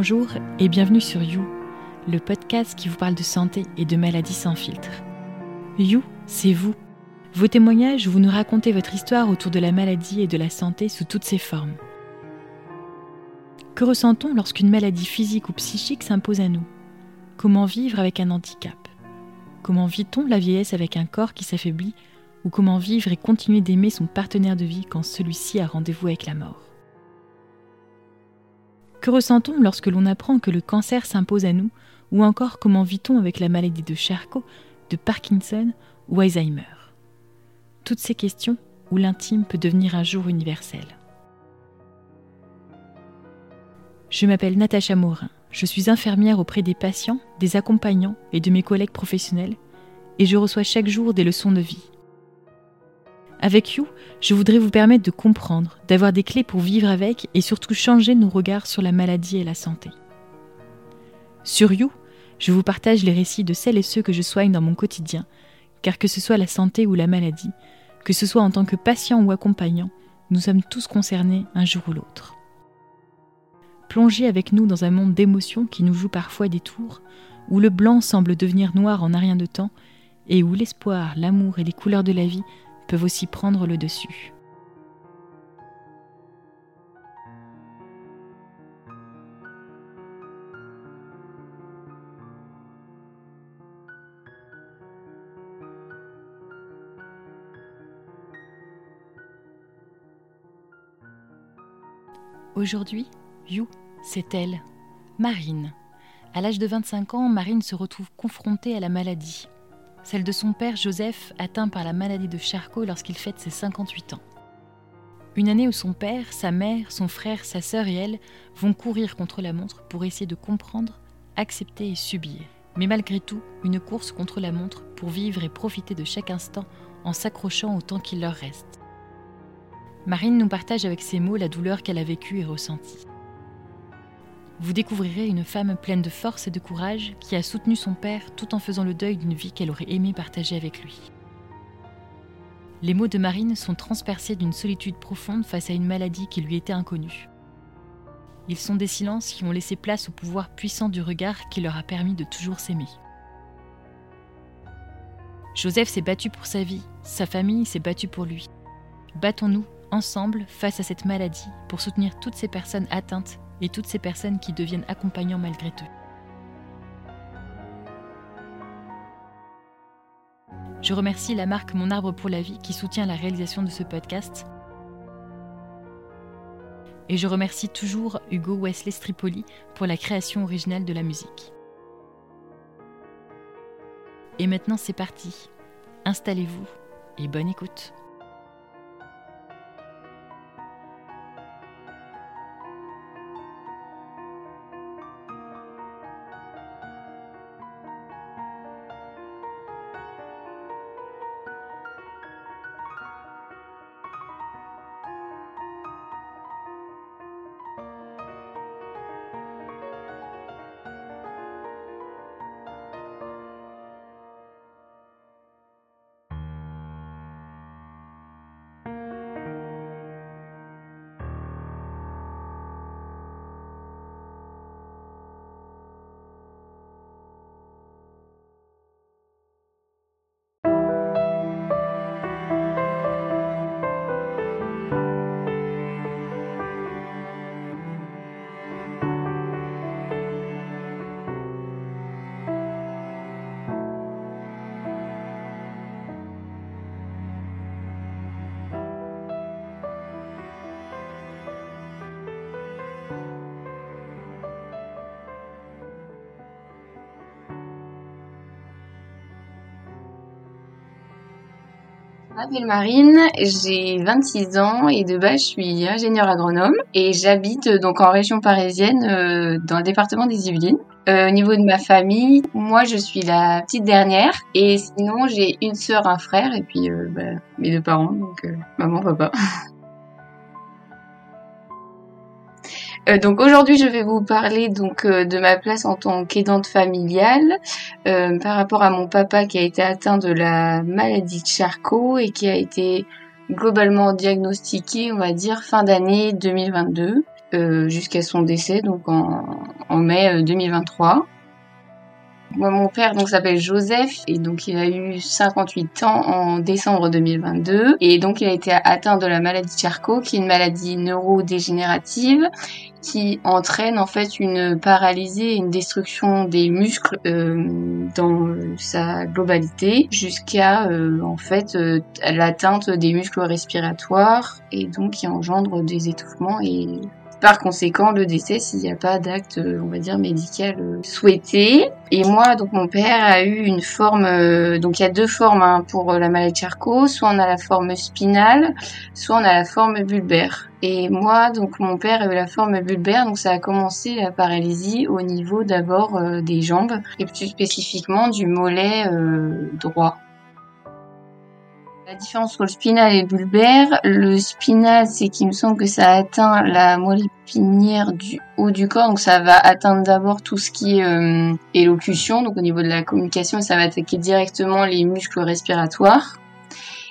Bonjour et bienvenue sur You, le podcast qui vous parle de santé et de maladies sans filtre. You, c'est vous. Vos témoignages, vous nous racontez votre histoire autour de la maladie et de la santé sous toutes ses formes. Que ressent-on lorsqu'une maladie physique ou psychique s'impose à nous? Comment vivre avec un handicap? Comment vit-on la vieillesse avec un corps qui s'affaiblit? Ou comment vivre et continuer d'aimer son partenaire de vie quand celui-ci a rendez-vous avec la mort? Que ressent-on lorsque l'on apprend que le cancer s'impose à nous Ou encore comment vit-on avec la maladie de Charcot, de Parkinson ou Alzheimer? Toutes ces questions où l'intime peut devenir un jour universel. Je m'appelle Natacha Morin. Je suis infirmière auprès des patients, des accompagnants et de mes collègues professionnels, et je reçois chaque jour des leçons de vie. Avec You, je voudrais vous permettre de comprendre, d'avoir des clés pour vivre avec et surtout changer nos regards sur la maladie et la santé. Sur You, je vous partage les récits de celles et ceux que je soigne dans mon quotidien, car que ce soit la santé ou la maladie, que ce soit en tant que patient ou accompagnant, nous sommes tous concernés un jour ou l'autre. Plongez avec nous dans un monde d'émotions qui nous joue parfois des tours, où le blanc semble devenir noir en un rien de temps, et où l'espoir, l'amour et les couleurs de la vie peuvent aussi prendre le dessus. Aujourd'hui, You, c'est elle, Marine. À l'âge de 25 ans, Marine se retrouve confrontée à la maladie celle de son père Joseph atteint par la maladie de Charcot lorsqu'il fête ses 58 ans. Une année où son père, sa mère, son frère, sa sœur et elle vont courir contre la montre pour essayer de comprendre, accepter et subir. Mais malgré tout, une course contre la montre pour vivre et profiter de chaque instant en s'accrochant au temps qu'il leur reste. Marine nous partage avec ses mots la douleur qu'elle a vécue et ressentie vous découvrirez une femme pleine de force et de courage qui a soutenu son père tout en faisant le deuil d'une vie qu'elle aurait aimé partager avec lui. Les mots de Marine sont transpercés d'une solitude profonde face à une maladie qui lui était inconnue. Ils sont des silences qui ont laissé place au pouvoir puissant du regard qui leur a permis de toujours s'aimer. Joseph s'est battu pour sa vie, sa famille s'est battue pour lui. Battons-nous ensemble face à cette maladie pour soutenir toutes ces personnes atteintes et toutes ces personnes qui deviennent accompagnants malgré eux. Je remercie la marque Mon Arbre pour la Vie qui soutient la réalisation de ce podcast. Et je remercie toujours Hugo Wesley Stripoli pour la création originale de la musique. Et maintenant c'est parti. Installez-vous et bonne écoute. M'appelle Marine, j'ai 26 ans et de base je suis ingénieure agronome et j'habite donc en région parisienne euh, dans le département des Yvelines. Euh, au niveau de ma famille, moi je suis la petite dernière et sinon j'ai une sœur, un frère et puis euh, bah, mes deux parents, donc maman, papa. Euh, donc aujourd'hui, je vais vous parler donc euh, de ma place en tant qu'aidante familiale euh, par rapport à mon papa qui a été atteint de la maladie de Charcot et qui a été globalement diagnostiqué, on va dire, fin d'année 2022. jusqu'à son décès, donc en, en mai 2023. Moi, mon père donc s'appelle Joseph et donc il a eu 58 ans en décembre 2022 et donc il a été atteint de la maladie Charcot qui est une maladie neurodégénérative qui entraîne en fait une paralysie et une destruction des muscles euh, dans sa globalité jusqu'à euh, en fait euh, l'atteinte des muscles respiratoires et donc qui engendre des étouffements et par conséquent le décès s'il n'y a pas d'acte, euh, on va dire, médical euh, souhaité. Et moi, donc mon père a eu une forme, euh, donc il y a deux formes hein, pour la maladie de Charcot, soit on a la forme spinale, soit on a la forme bulbaire. Et moi, donc mon père a eu la forme bulbaire, donc ça a commencé la paralysie au niveau d'abord des jambes, et plus spécifiquement du mollet droit. La différence entre le spinal et le bulbaire, le spinal, c'est qu'il me semble que ça atteint la moelle épinière du haut du corps, donc ça va atteindre d'abord tout ce qui est euh, élocution, donc au niveau de la communication, ça va attaquer directement les muscles respiratoires.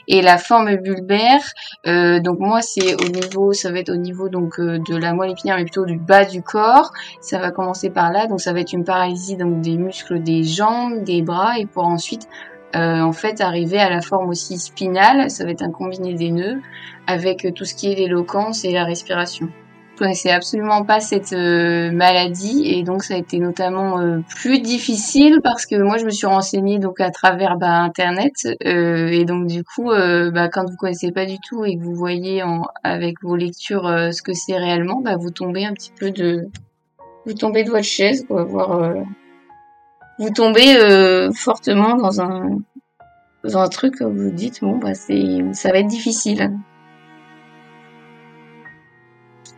Et la forme bulbaire, euh, donc moi c'est au niveau, ça va être au niveau donc euh, de la moelle épinière, mais plutôt du bas du corps. Ça va commencer par là, donc ça va être une paralysie donc des muscles des jambes, des bras, et pour ensuite euh, en fait arriver à la forme aussi spinale, ça va être un combiné des nœuds, avec tout ce qui est l'éloquence et la respiration. Je connaissais absolument pas cette euh, maladie et donc ça a été notamment euh, plus difficile parce que moi je me suis renseignée donc à travers bah, internet et donc du coup bah, quand vous connaissez pas du tout et que vous voyez en, avec vos lectures ce que c'est réellement, bah, vous tombez un petit peu de vous tombez de votre chaise pour voir vous tombez euh, fortement dans un truc où vous dites bon bah c'est ça va être difficile.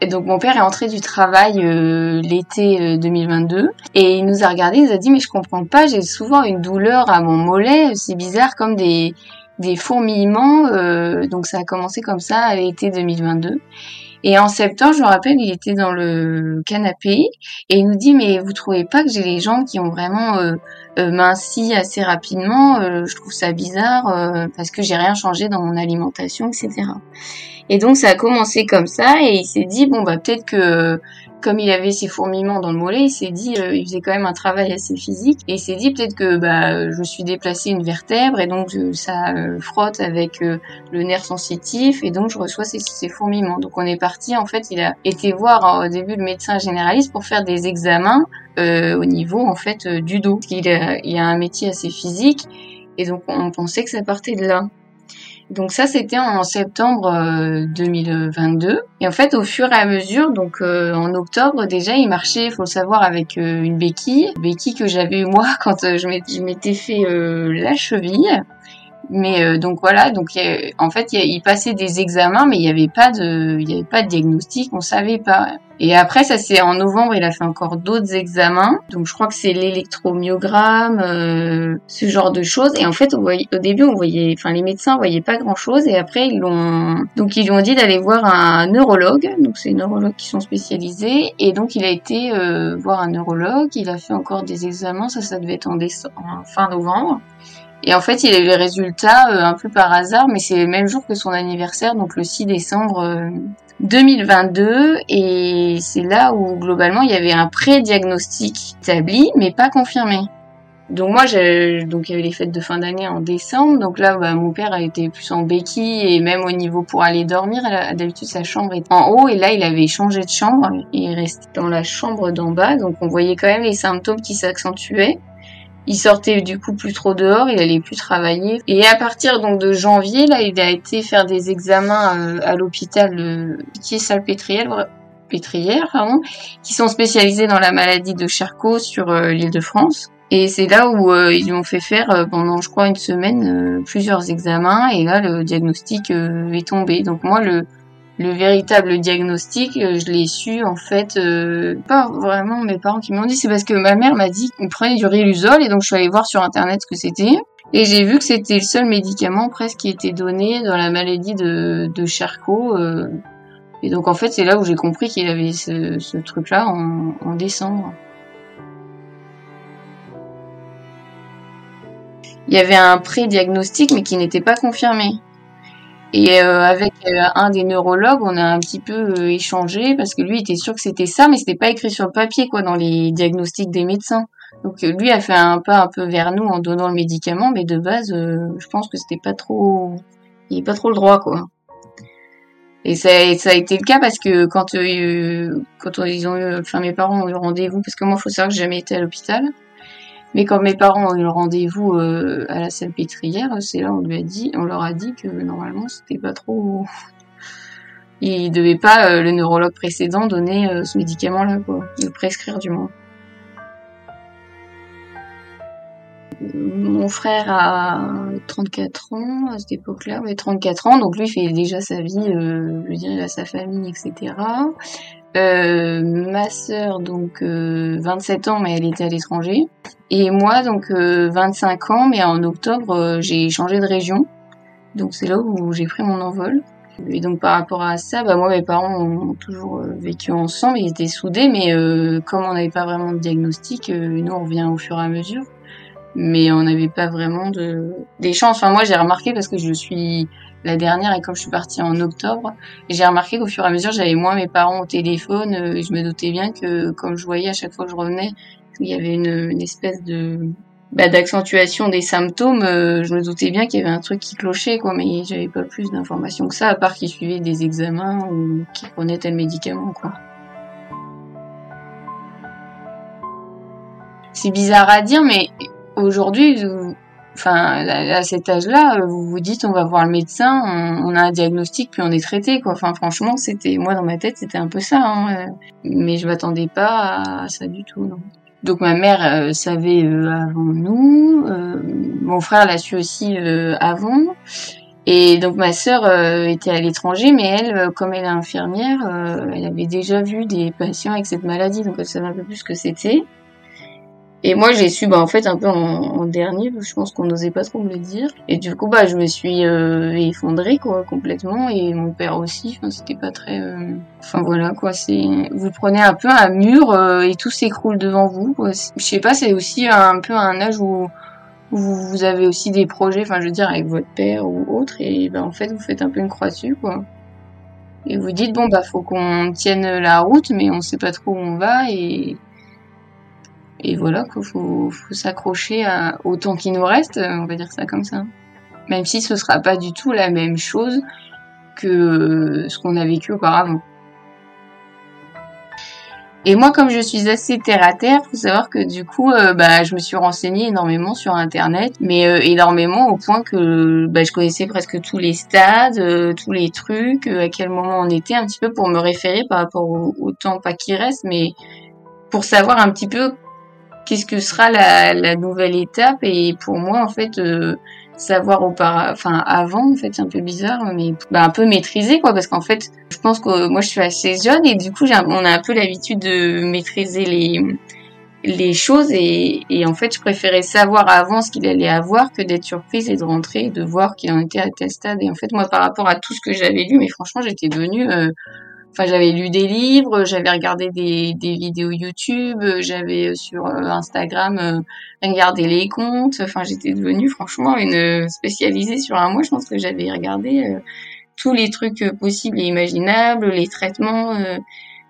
Et donc mon père est entré du travail euh, l'été 2022 euh, et il nous a regardé, il nous a dit mais je comprends pas, j'ai souvent une douleur à mon mollet, c'est bizarre comme des des fourmillements. donc ça a commencé comme ça à l'été 2022. Et en septembre, je me rappelle, il était dans le canapé et il nous dit mais vous trouvez pas que j'ai les jambes qui ont vraiment euh, euh minci assez rapidement euh, Je trouve ça bizarre euh, parce que j'ai rien changé dans mon alimentation, etc. Et donc ça a commencé comme ça et il s'est dit bon bah peut-être que comme il avait ses fourmillements dans le mollet, il s'est dit, euh, il faisait quand même un travail assez physique, et il s'est dit peut-être que bah, je suis déplacé une vertèbre, et donc ça euh, frotte avec euh, le nerf sensitif, et donc je reçois ces, ces, fourmillements. Donc on est parti, en fait, il a été voir au début le médecin généraliste pour faire des examens au niveau en fait du dos. Il a, il a un métier assez physique, et donc on pensait que ça partait de là. Donc ça, c'était en septembre 2022. Euh, et en fait, au fur et à mesure, donc euh, en octobre déjà, il marchait, il faut le savoir, avec euh, une béquille, béquille que j'avais eu moi quand je m'étais fait la cheville. Mais euh, donc voilà, donc en fait, il passait des examens, mais il n'y avait pas de, il y avait pas de diagnostic, on savait pas. Et après, ça c'est en novembre, il a fait encore d'autres examens. Donc je crois que c'est l'électromyogramme, euh, ce genre de choses. Et en fait, au début, on voyait, enfin les médecins voyaient pas grand chose. Et après, ils l'ont, donc ils lui ont dit d'aller voir un neurologue. Donc c'est neurologues qui sont spécialisés. Et donc il a été euh, voir un neurologue. Il a fait encore des examens. Ça, ça devait être en, décembre, en fin novembre. Et en fait, il a eu les résultats euh, un peu par hasard, mais c'est le même jour que son anniversaire, donc le 6 décembre 2022. Euh, et c'est là où globalement il y avait un pré-diagnostic établi, mais pas confirmé. Donc moi, donc il y avait les fêtes de fin d'année en décembre. Donc là, bah, mon père a été plus en béquille et même au niveau pour aller dormir, d'habitude sa chambre est en haut et là il avait changé de chambre. Il restait dans la chambre d'en bas, donc on voyait quand même les symptômes qui s'accentuaient. Il sortait du coup plus trop dehors, il allait plus travailler. Et à partir donc de janvier, là, il a été faire des examens euh, à l'hôpital euh, qui est salpêtrière, pardon, qui sont spécialisés dans la maladie de Charcot sur euh, l'île de France. Et c'est là où ils lui ont fait faire pendant, je crois, une semaine plusieurs examens. Et là, le diagnostic est tombé. Donc moi, le, le véritable diagnostic, euh, je l'ai su en fait, euh, pas vraiment mes parents qui m'ont dit, c'est parce que ma mère m'a dit qu'on prenait du Riluzol et donc je suis allée voir sur internet ce que c'était. Et j'ai vu que c'était le seul médicament presque qui était donné dans la maladie de, de Charcot. Euh. et donc en fait c'est là où j'ai compris qu'il avait ce, truc-là en décembre. Il y avait un pré-diagnostic mais qui n'était pas confirmé. Et euh, avec euh, un des neurologues, on a un petit peu euh, échangé parce que lui était sûr que c'était ça, mais c'était pas écrit sur le papier, quoi, dans les diagnostics des médecins. Donc lui a fait un pas un peu vers nous en donnant le médicament, mais de base, je pense que c'était pas trop, il est pas trop le droit, quoi. Et ça, ça a été le cas parce que quand quand ils ont eu, enfin mes parents ont eu rendez-vous, parce que moi, faut savoir que j'ai jamais été à l'hôpital. Mais quand mes parents ont eu le rendez-vous euh, à la salle pétrière, c'est là on lui a dit, on leur a dit que normalement c'était pas trop. Il devait pas euh, le neurologue précédent donner euh, ce médicament-là, quoi, le prescrire du moins. Mon frère a 34 ans à cette époque-là, ouais, 34 ans, donc lui il fait déjà sa vie, je dire, il a sa famille, etc. Euh, ma sœur, donc 27 ans, mais elle était à l'étranger. Et moi, donc 25 ans, mais en octobre, j'ai changé de région. Donc c'est là où j'ai pris mon envol. Et donc par rapport à ça, bah moi mes parents ont toujours vécu ensemble, ils étaient soudés, mais euh, comme on n'avait pas vraiment de diagnostic, nous on revient au fur et à mesure. Mais on n'avait pas vraiment de d'échange. Enfin moi j'ai remarqué parce que je suis la dernière et comme je suis partie en octobre, j'ai remarqué qu'au fur et à mesure j'avais moins mes parents au téléphone euh, et je me doutais bien que comme je voyais à chaque fois que je revenais il y avait une, espèce de bah, d'accentuation des symptômes, euh, je me doutais bien qu'il y avait un truc qui clochait quoi, mais j'avais pas plus d'informations que ça à part qu'ils suivaient des examens ou qu'ils prenaient tel médicament quoi. C'est bizarre à dire, mais aujourd'hui, enfin à cet âge-là, euh, vous vous dites on va voir le médecin, on, a un diagnostic puis on est traité. Enfin franchement, c'était moi dans ma tête c'était un peu ça, hein, euh, mais je m'attendais pas à ça du tout. Non. Donc ma mère euh, savait avant nous, mon frère l'a su aussi avant. Et donc ma sœur était à l'étranger, mais elle, comme elle est infirmière, elle avait déjà vu des patients avec cette maladie, donc elle savait un peu plus ce que c'était. Et moi, j'ai su, bah, en fait, un peu en, dernier, je pense qu'on n'osait pas trop me le dire. Et du coup, bah, je me suis euh, effondrée, quoi, complètement. Et mon père aussi, enfin, c'était pas très... Euh, enfin, voilà, quoi, c'est... Vous prenez un peu un mur euh, et tout s'écroule devant vous, quoi. Je sais pas, c'est aussi un peu un âge où, vous avez aussi des projets, enfin, je veux dire, avec votre père ou autre. Et bah, en fait, vous faites un peu une croix dessus, quoi. Et vous dites, bon, bah, faut qu'on tienne la route, mais on sait pas trop où on va. Et et voilà qu'il faut, s'accrocher au temps qui nous reste, on va dire ça comme ça. Même si ce sera pas du tout la même chose que ce qu'on a vécu auparavant. Et moi, comme je suis assez terre à terre, faut savoir que du coup, euh, bah, je me suis renseignée énormément sur Internet, mais euh, énormément au point que bah, je connaissais presque tous les stades, euh, tous les trucs, à quel moment on était, un petit peu pour me référer par rapport au, au temps pas qui reste, mais pour savoir un petit peu qu'est-ce que sera la, nouvelle étape. Et pour moi en fait euh, savoir auparavant enfin avant en fait c'est un peu bizarre mais bah, un peu maîtriser quoi parce qu'en fait je pense que moi je suis assez jeune et du coup on a un peu l'habitude de maîtriser les choses. Et, et, en fait je préférais savoir avant ce qu'il allait avoir que d'être surprise et de rentrer et de voir qu'il en était à tel stade. Et en fait moi par rapport à tout ce que j'avais lu mais franchement j'étais devenue euh, Enfin, j'avais lu des livres, j'avais regardé des, des vidéos YouTube, j'avais euh, sur euh, Instagram euh, regardé les comptes. Enfin, j'étais devenue franchement une spécialisée sur un mois. Je pense que j'avais regardé tous les trucs possibles et imaginables, les traitements,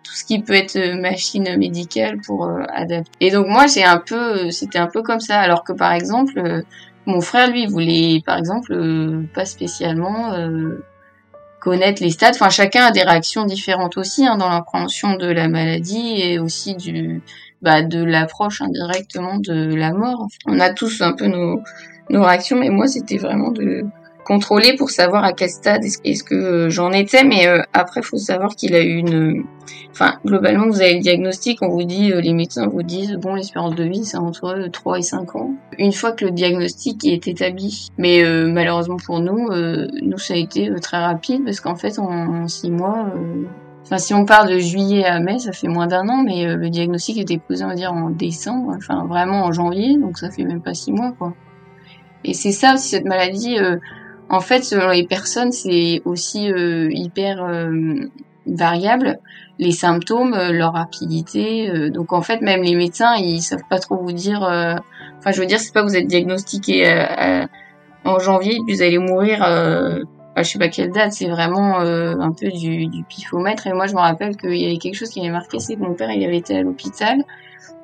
tout ce qui peut être machine médicale pour adapter. Et donc moi, c'est un peu, c'était un peu comme ça. Alors que par exemple, mon frère, lui, voulait, par exemple, pas spécialement connaître les stades. Enfin, chacun a des réactions différentes aussi hein, dans l'appréhension de la maladie et aussi du bah, de l'approche indirectement de la mort. On a tous un peu nos, nos réactions, mais moi, c'était vraiment de contrôler pour savoir à quel stade est-ce que euh, j'en étais. Mais euh, après, faut savoir qu'il a eu une... Enfin, globalement, vous avez le diagnostic, on vous dit, euh, les médecins vous disent, bon, l'espérance de vie, c'est entre 3 et 5 ans. Une fois que le diagnostic est établi. Mais malheureusement pour nous, nous, ça a été très rapide parce qu'en fait, en 6 mois... Enfin, si on parle de juillet à mai, ça fait moins d'un an, mais le diagnostic était posé, on va dire, en décembre, enfin vraiment en janvier, donc ça fait même pas six mois, quoi. Et c'est ça aussi cette maladie. En fait, selon les personnes, c'est aussi euh, hyper euh, variable. Les symptômes, euh, leur rapidité. donc en fait, même les médecins, ils savent pas trop vous dire. Enfin, je veux dire, c'est pas que vous êtes diagnostiqué en janvier puis vous allez mourir à je sais pas quelle date, c'est vraiment euh, un peu du, du pifomètre. Et moi, je me rappelle qu'il y avait quelque chose qui m'avait marqué, c'est que mon père, il avait été à l'hôpital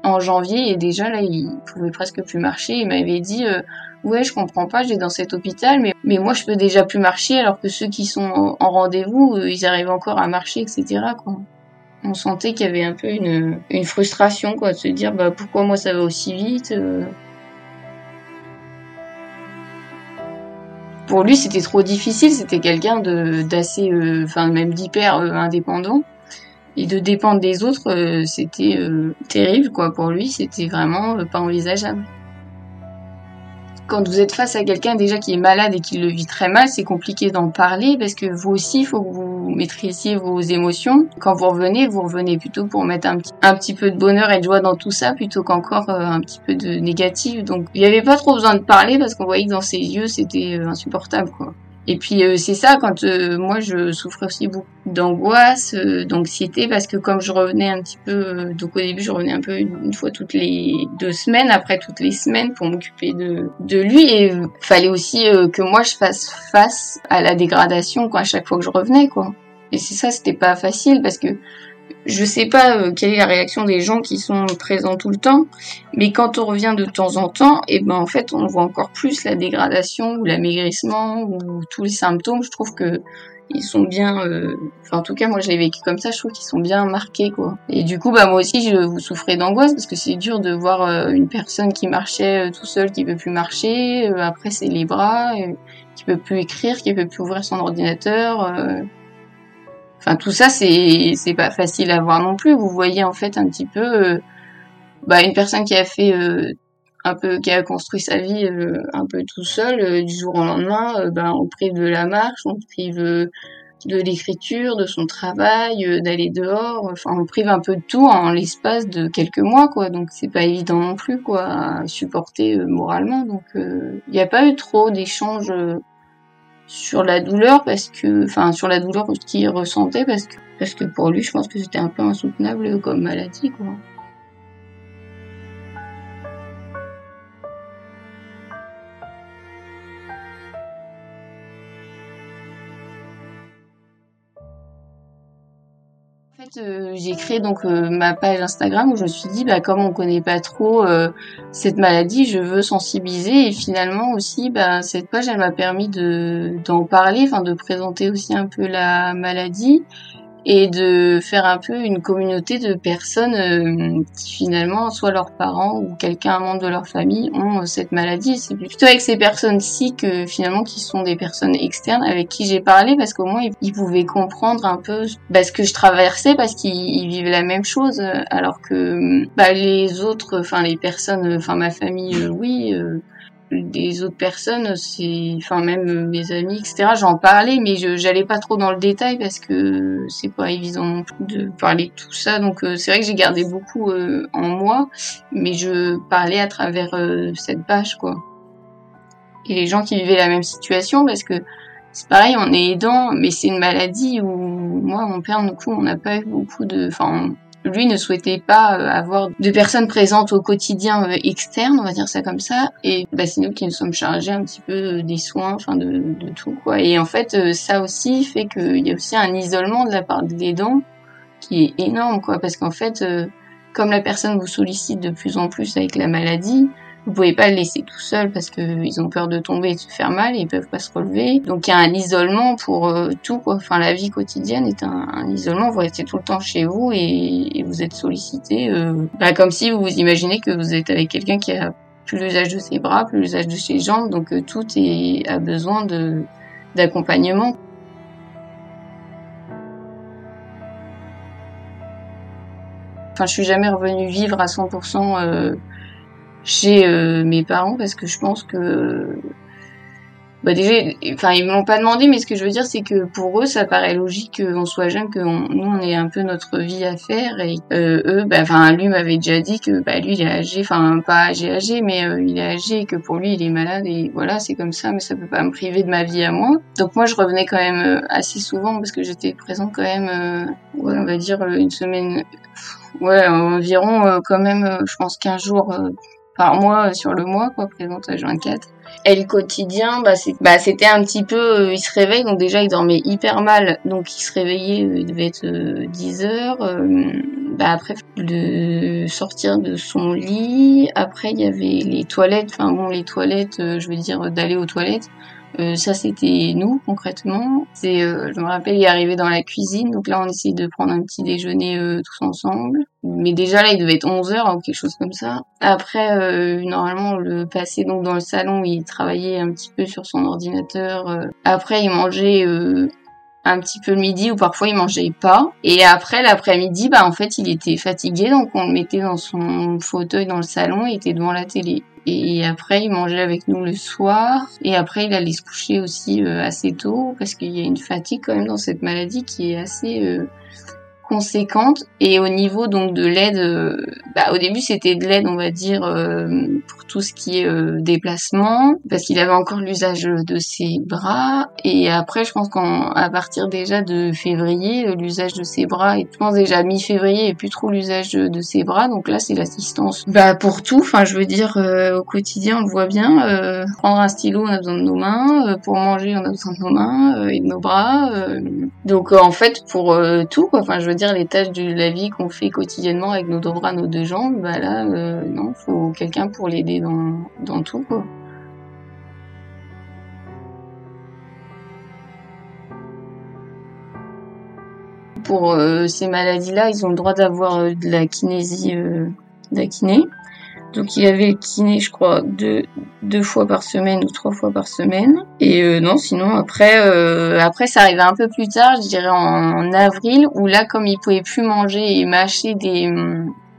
en janvier et déjà là, il pouvait presque plus marcher. Il m'avait dit, euh, ouais, je comprends pas, j'ai dans cet hôpital, mais, mais moi, je peux déjà plus marcher, alors que ceux qui sont en rendez-vous, euh, ils arrivent encore à marcher, etc. On sentait qu'il y avait un peu une, une frustration, quoi, de se dire, bah pourquoi moi ça va aussi vite. pour lui, c'était trop difficile. C'était quelqu'un d'assez, euh, enfin même d'hyper euh, indépendant et de dépendre des autres, euh, c'était terrible quoi. Pour lui, c'était vraiment pas envisageable quand vous êtes face à quelqu'un déjà qui est malade et qui le vit très mal, c'est compliqué d'en parler parce que vous aussi, il faut que vous maîtrisiez vos émotions. Quand vous revenez, vous revenez plutôt pour mettre un petit, un petit peu de bonheur et de joie dans tout ça plutôt qu'encore euh, un petit peu de négatif. Donc, il n'y avait pas trop besoin de parler parce qu'on voyait que dans ses yeux, c'était euh, insupportable, quoi. Et puis euh, c'est ça quand euh, moi je souffrais aussi beaucoup d'angoisse, euh, d'anxiété parce que comme je revenais un petit peu, donc au début je revenais un peu une, fois toutes les deux semaines, après toutes les semaines pour m'occuper de de lui et fallait aussi que moi je fasse face à la dégradation quoi à chaque fois que je revenais quoi. Et c'est ça c'était pas facile parce que je sais pas euh, quelle est la réaction des gens qui sont présents tout le temps, mais quand on revient de temps en temps, et eh ben en fait on voit encore plus la dégradation ou l'amaigrissement ou tous les symptômes. Je trouve que ils sont bien, euh, enfin en tout cas moi je l'ai vécu comme ça. Je trouve qu'ils sont bien marqués quoi. Et du coup bah moi aussi je vous souffrais d'angoisse parce que c'est dur de voir euh, une personne qui marchait tout seul qui peut plus marcher. après c'est les bras, qui peut plus écrire, qui peut plus ouvrir son ordinateur Enfin, tout ça, c'est c'est pas facile à voir non plus. Vous voyez en fait un petit peu euh, bah, une personne qui a fait euh, un peu, qui a construit sa vie euh, un peu tout seul, du jour au lendemain, bah, on prive de la marche, on prive de l'écriture, de son travail, d'aller dehors. Enfin, on prive un peu de tout en l'espace de quelques mois, quoi. Donc, c'est pas évident non plus, quoi, à supporter moralement. Donc, il n'y a pas eu trop d'échanges sur la douleur parce que, enfin, sur la douleur qu'il ressentait parce que, parce que pour lui, je pense que c'était un peu insoutenable comme maladie, quoi. Euh, j'ai créé donc euh, ma page Instagram où je me suis dit bah comme on connaît pas trop euh, cette maladie, je veux sensibiliser. Et finalement aussi bah cette page elle m'a permis de d'en parler, enfin de présenter aussi un peu la maladie et de faire un peu une communauté de personnes euh, qui finalement, soit leurs parents ou quelqu'un, un membre de leur famille, ont euh, cette maladie. C'est plutôt avec ces personnes-ci que finalement qui sont des personnes externes avec qui j'ai parlé parce qu'au moins ils, pouvaient comprendre un peu bah, ce que je traversais parce qu'ils vivaient la même chose alors que bah, les autres, enfin les personnes, enfin ma famille, oui. Euh, des autres personnes, c'est, enfin même mes amis, etc. J'en parlais, mais je j'allais pas trop dans le détail parce que c'est pas évident non plus de parler de tout ça. Donc euh, c'est vrai que j'ai gardé beaucoup euh, en moi, mais je parlais à travers euh, cette page, quoi. Et les gens qui vivaient la même situation, parce que c'est pareil, on est aidant, mais c'est une maladie où moi, mon père, du coup, on n'a pas eu beaucoup de, enfin, lui ne souhaitait pas euh, avoir de personnes présentes au quotidien euh, externe, on va dire ça comme ça. Et bah, c'est nous qui nous sommes chargés un petit peu euh, des soins, enfin de, tout quoi. Et en fait, ça aussi fait qu'il y a aussi un isolement de la part des dents qui est énorme quoi, parce qu'en fait, comme la personne vous sollicite de plus en plus avec la maladie, vous pouvez pas le laisser tout seul parce qu'ils ont peur de tomber et de se faire mal et ils peuvent pas se relever. Donc il y a un isolement pour euh, tout quoi. Enfin la vie quotidienne est un, isolement. Vous restez tout le temps chez vous et, vous êtes sollicité euh, bah, comme si vous vous imaginez que vous êtes avec quelqu'un qui a plus l'usage de ses bras, plus l'usage de ses jambes. Donc euh, tout est a besoin d'accompagnement. Enfin, je suis jamais revenue vivre à 100% euh, chez euh, mes parents parce que je pense que bah déjà enfin ils m'ont pas demandé mais ce que je veux dire c'est que pour eux ça paraît logique qu'on soit jeune que nous on ait un peu notre vie à faire et euh, eux bah enfin lui m'avait déjà dit que bah lui il est âgé enfin pas âgé âgé mais euh, il est âgé et que pour lui il est malade et voilà c'est comme ça mais ça peut pas me priver de ma vie à moi. Donc moi je revenais quand même assez souvent parce que j'étais présente quand même ouais on va dire une semaine ouais environ quand même je pense 15 jours par mois sur le mois, quoi, présente à 24. Et le quotidien, bah, bah, c'était un petit peu, il se réveille, donc déjà il dormait hyper mal, donc il se réveillait, il devait être 10 heures. bah après de sortir de son lit, après il y avait les toilettes, enfin bon les toilettes, je veux dire d'aller aux toilettes. Euh, ça, c'était nous, concrètement. C'est, euh, je me rappelle, il est arrivé dans la cuisine. Donc là, on essayait de prendre un petit déjeuner euh, tous ensemble. Mais déjà, là, il devait être 11 heures ou quelque chose comme ça. Après, normalement, on le passait donc dans le salon il travaillait un petit peu sur son ordinateur. Après, il mangeait un petit peu le midi ou parfois il mangeait pas. Et après l'après-midi, bah en fait il était fatigué donc on le mettait dans son fauteuil dans le salon, il était devant la télé. Et après, il mangeait avec nous le soir. Et après, il allait se coucher aussi euh, assez tôt parce qu'il y a une fatigue quand même dans cette maladie qui est assez euh, conséquente. Et au niveau donc de l'aide, euh, bah, au début c'était de l'aide, on va dire, euh, pour tout ce qui est euh, déplacement, parce qu'il avait encore l'usage de ses bras. Et après, je pense qu'à partir déjà de février, l'usage de ses bras, et je pense déjà mi-février, et plus trop l'usage de, ses bras. Donc là, c'est l'assistance. Bah pour tout. Enfin, je veux dire, au quotidien, on le voit bien. prendre un stylo, on a besoin de nos mains. pour manger, on a besoin de nos mains et de nos bras. donc en fait, pour tout, quoi. Enfin, je dire les tâches de la vie qu'on fait quotidiennement avec nos deux bras, nos deux jambes, bah là, euh, non, faut quelqu'un pour l'aider dans, dans tout. Pour euh, ces maladies-là, ils ont le droit d'avoir euh, de la kinésie, de la kiné. Donc il avait kiné, je crois, deux, deux fois par semaine ou trois fois par semaine. Et euh, non, sinon après, euh, après ça arrivait un peu plus tard, je dirais en, avril, où là, comme il pouvait plus manger et mâcher des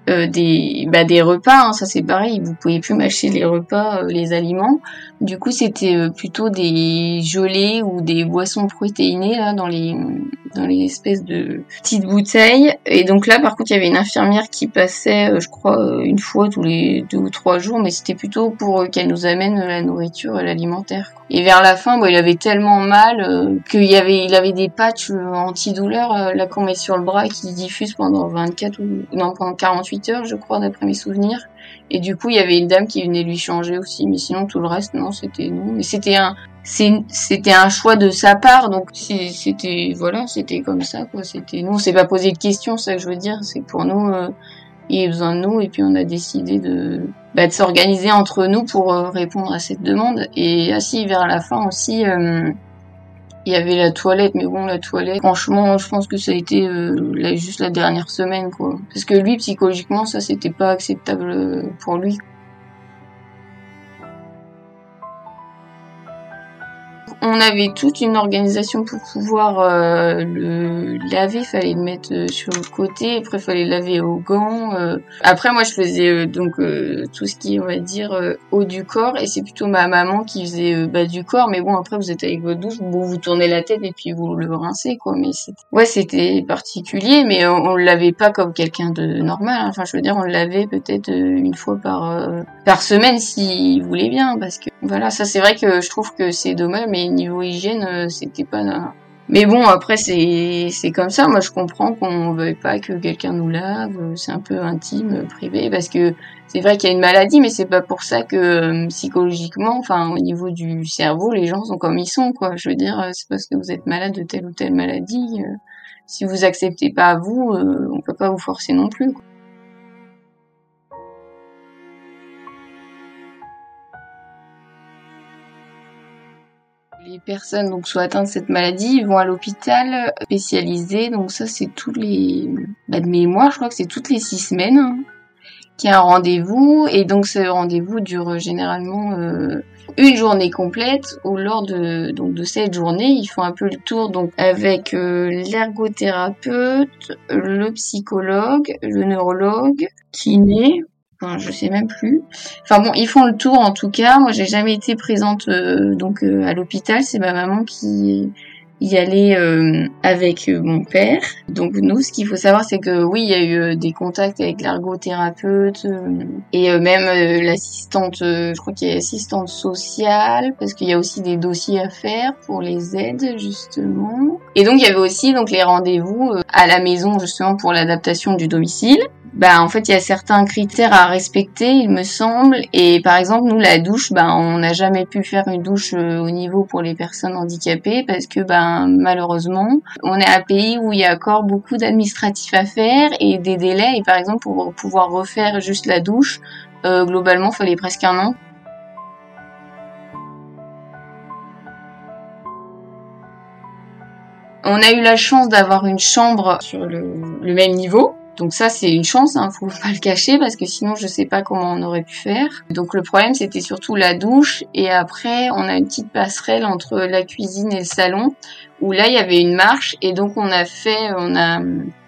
euh, des bah, des repas, hein, ça c'est pareil, vous pouvez plus mâcher les repas, les aliments. Du coup, c'était plutôt des gelées ou des boissons protéinées là dans les dans les espèces de petites bouteilles. Et donc là, par contre, il y avait une infirmière qui passait, euh, je crois, euh, une fois tous les deux ou trois jours, mais c'était plutôt pour euh, qu'elle nous amène la nourriture l'alimentaire. Et vers la fin, bon, il avait tellement mal qu'il y avait, il avait des patchs antidouleurs là qu'on met sur le bras qui diffusent pendant 24 ou non pendant 48 heures, je crois, d'après mes souvenirs. Et du coup, il y avait une dame qui venait lui changer aussi, mais sinon tout le reste, non, c'était nous. Mais c'était un, c'était un choix de sa part, donc c'était, voilà, c'était comme ça, quoi. C'était nous, on s'est pas posé de questions, ça que je veux dire. C'est pour nous, euh, il y a besoin de nous, et puis on a décidé de, bah, de s'organiser entre nous pour euh, répondre à cette demande. Et assis vers la fin aussi. Euh, il y avait la toilette, mais bon, la toilette, franchement, je pense que ça a été euh, juste la dernière semaine, quoi. Parce que lui, psychologiquement, ça, c'était pas acceptable euh, pour lui. On avait toute une organisation pour pouvoir euh, le laver. Fallait le mettre euh, sur le côté. Après, fallait laver au gants. Euh. Après, moi, je faisais donc tout ce qui on va dire, haut du corps. Et c'est plutôt ma maman qui faisait bas du corps. Mais bon, après, vous êtes avec votre douche, bon, vous tournez la tête et puis vous le rincez, quoi. Mais ouais, c'était particulier. Mais on, on le lavait pas comme quelqu'un de normal. Enfin, je veux dire, on le lavait peut-être une fois par par semaine s'il voulait bien, parce que voilà, ça c'est vrai que je trouve que c'est dommage. Mais niveau hygiène, euh, c'était pas. Mais bon, après c'est comme ça. Moi, je comprends qu'on veuille pas que quelqu'un nous lave. C'est un peu intime, privé, parce que c'est vrai qu'il y a une maladie, mais c'est pas pour ça que euh, psychologiquement, enfin au niveau du cerveau, les gens sont comme ils sont, quoi. Je veux dire, c'est parce que vous êtes malade de telle ou telle maladie. Euh, si vous acceptez pas vous, on peut pas vous forcer non plus. Les personnes donc soit atteintes de cette maladie vont à l'hôpital spécialisé. Donc ça c'est tous les bah, de mémoire, je crois que c'est toutes les six semaines hein, qu'il y a un rendez-vous et donc ce rendez-vous dure généralement euh, une journée complète ou lors de cette journée ils font un peu le tour avec euh, l'ergothérapeute, le psychologue, le neurologue, kiné, Enfin, je sais même plus. Enfin bon, ils font le tour en tout cas. Moi, j'ai jamais été présente euh, donc euh, à l'hôpital. C'est ma maman qui y allait euh, avec mon père. Donc nous, ce qu'il faut savoir, c'est que oui, il y a eu des contacts avec l'ergothérapeute et même l'assistante. je crois qu'il y a l'assistante sociale parce qu'il y a aussi des dossiers à faire pour les aides justement. Et donc il y avait aussi donc les rendez-vous à la maison justement pour l'adaptation du domicile bah en fait il y a certains critères à respecter il me semble. Et par exemple nous la douche ben on n'a jamais pu faire une douche euh, au niveau pour les personnes handicapées parce que ben malheureusement on est un pays où il y a encore beaucoup d'administratifs à faire et des délais. Et par exemple pour pouvoir refaire juste la douche euh, globalement fallait presque un an. On a eu la chance d'avoir une chambre sur le même niveau, donc ça c'est une chance, hein, faut pas le cacher parce que sinon je sais pas comment on aurait pu faire. Donc le problème c'était surtout la douche et après on a une petite passerelle entre la cuisine et le salon où là il y avait une marche et donc on a fait, on a,